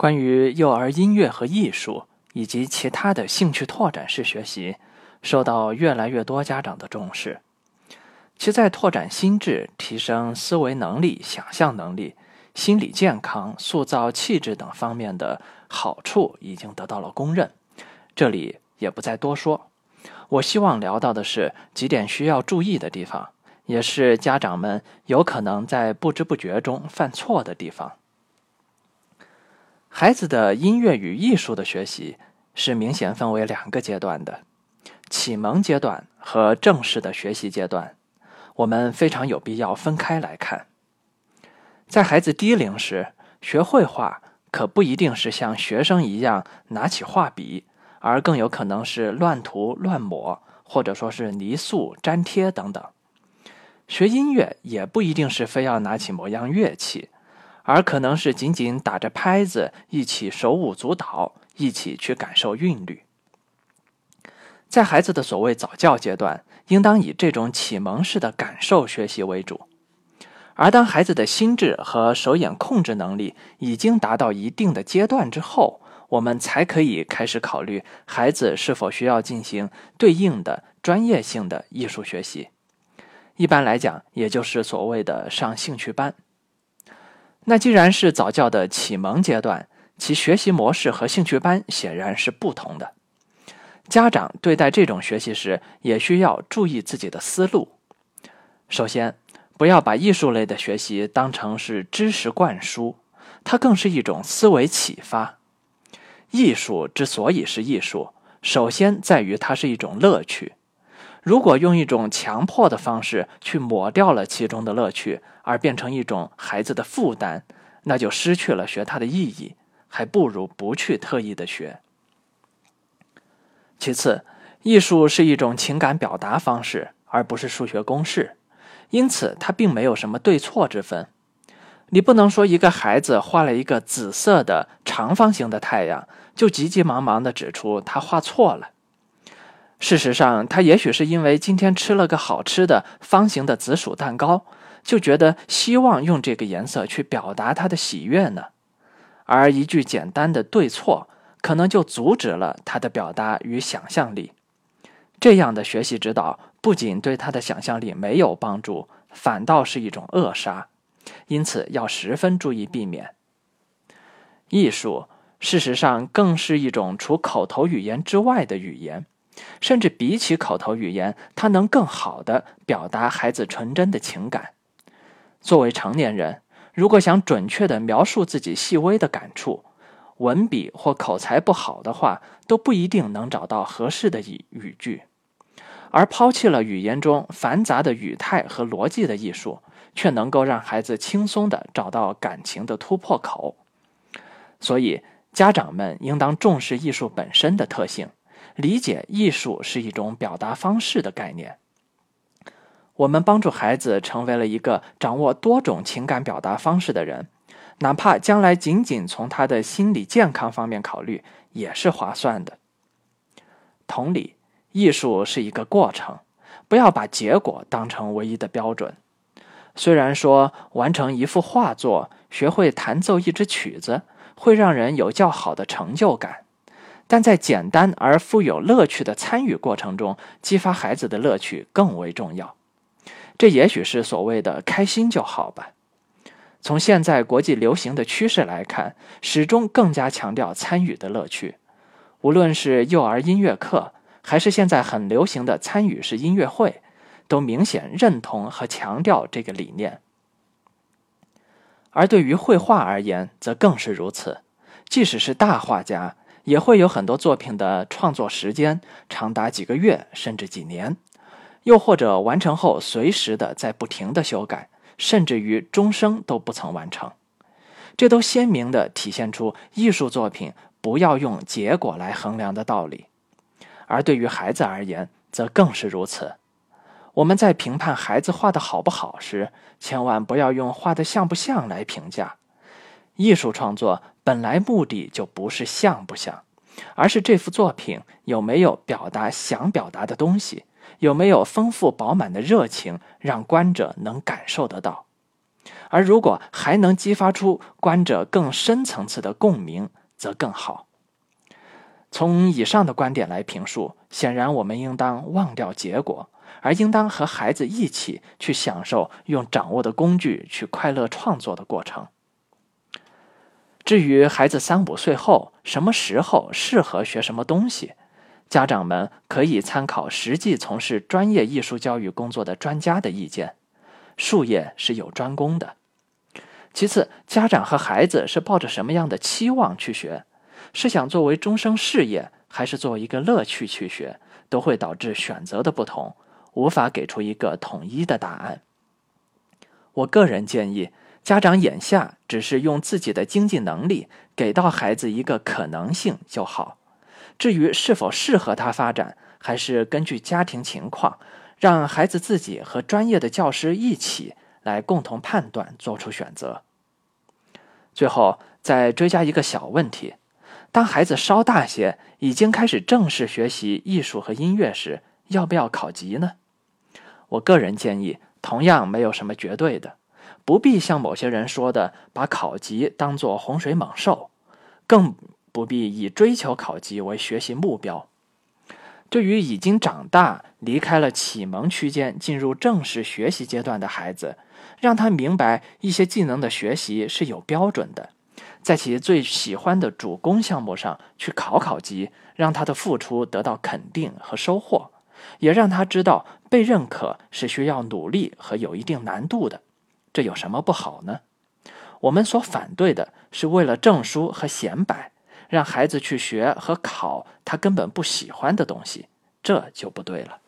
关于幼儿音乐和艺术以及其他的兴趣拓展式学习，受到越来越多家长的重视。其在拓展心智、提升思维能力、想象能力、心理健康、塑造气质等方面的好处已经得到了公认，这里也不再多说。我希望聊到的是几点需要注意的地方，也是家长们有可能在不知不觉中犯错的地方。孩子的音乐与艺术的学习是明显分为两个阶段的：启蒙阶段和正式的学习阶段。我们非常有必要分开来看。在孩子低龄时，学绘画可不一定是像学生一样拿起画笔，而更有可能是乱涂乱抹，或者说是泥塑粘贴等等。学音乐也不一定是非要拿起某样乐器。而可能是仅仅打着拍子，一起手舞足蹈，一起去感受韵律。在孩子的所谓早教阶段，应当以这种启蒙式的感受学习为主。而当孩子的心智和手眼控制能力已经达到一定的阶段之后，我们才可以开始考虑孩子是否需要进行对应的专业性的艺术学习。一般来讲，也就是所谓的上兴趣班。那既然是早教的启蒙阶段，其学习模式和兴趣班显然是不同的。家长对待这种学习时，也需要注意自己的思路。首先，不要把艺术类的学习当成是知识灌输，它更是一种思维启发。艺术之所以是艺术，首先在于它是一种乐趣。如果用一种强迫的方式去抹掉了其中的乐趣，而变成一种孩子的负担，那就失去了学它的意义，还不如不去特意的学。其次，艺术是一种情感表达方式，而不是数学公式，因此它并没有什么对错之分。你不能说一个孩子画了一个紫色的长方形的太阳，就急急忙忙的指出他画错了。事实上，他也许是因为今天吃了个好吃的方形的紫薯蛋糕，就觉得希望用这个颜色去表达他的喜悦呢。而一句简单的对错，可能就阻止了他的表达与想象力。这样的学习指导不仅对他的想象力没有帮助，反倒是一种扼杀。因此，要十分注意避免。艺术事实上更是一种除口头语言之外的语言。甚至比起口头语言，它能更好的表达孩子纯真的情感。作为成年人，如果想准确的描述自己细微的感触，文笔或口才不好的话，都不一定能找到合适的语语句。而抛弃了语言中繁杂的语态和逻辑的艺术，却能够让孩子轻松的找到感情的突破口。所以，家长们应当重视艺术本身的特性。理解艺术是一种表达方式的概念。我们帮助孩子成为了一个掌握多种情感表达方式的人，哪怕将来仅仅从他的心理健康方面考虑，也是划算的。同理，艺术是一个过程，不要把结果当成唯一的标准。虽然说完成一幅画作、学会弹奏一支曲子，会让人有较好的成就感。但在简单而富有乐趣的参与过程中，激发孩子的乐趣更为重要。这也许是所谓的“开心就好”吧。从现在国际流行的趋势来看，始终更加强调参与的乐趣。无论是幼儿音乐课，还是现在很流行的参与式音乐会，都明显认同和强调这个理念。而对于绘画而言，则更是如此。即使是大画家。也会有很多作品的创作时间长达几个月甚至几年，又或者完成后随时的在不停的修改，甚至于终生都不曾完成。这都鲜明的体现出艺术作品不要用结果来衡量的道理。而对于孩子而言，则更是如此。我们在评判孩子画的好不好时，千万不要用画的像不像来评价。艺术创作本来目的就不是像不像，而是这幅作品有没有表达想表达的东西，有没有丰富饱满的热情，让观者能感受得到。而如果还能激发出观者更深层次的共鸣，则更好。从以上的观点来评述，显然我们应当忘掉结果，而应当和孩子一起去享受用掌握的工具去快乐创作的过程。至于孩子三五岁后什么时候适合学什么东西，家长们可以参考实际从事专业艺术教育工作的专家的意见。术业是有专攻的。其次，家长和孩子是抱着什么样的期望去学？是想作为终生事业，还是作为一个乐趣去学，都会导致选择的不同，无法给出一个统一的答案。我个人建议，家长眼下只是用自己的经济能力给到孩子一个可能性就好。至于是否适合他发展，还是根据家庭情况。让孩子自己和专业的教师一起来共同判断，做出选择。最后再追加一个小问题：当孩子稍大些，已经开始正式学习艺术和音乐时，要不要考级呢？我个人建议，同样没有什么绝对的，不必像某些人说的把考级当作洪水猛兽，更不必以追求考级为学习目标。对于已经长大、离开了启蒙区间、进入正式学习阶段的孩子，让他明白一些技能的学习是有标准的，在其最喜欢的主攻项目上去考考级，让他的付出得到肯定和收获，也让他知道被认可是需要努力和有一定难度的。这有什么不好呢？我们所反对的是为了证书和显摆。让孩子去学和考他根本不喜欢的东西，这就不对了。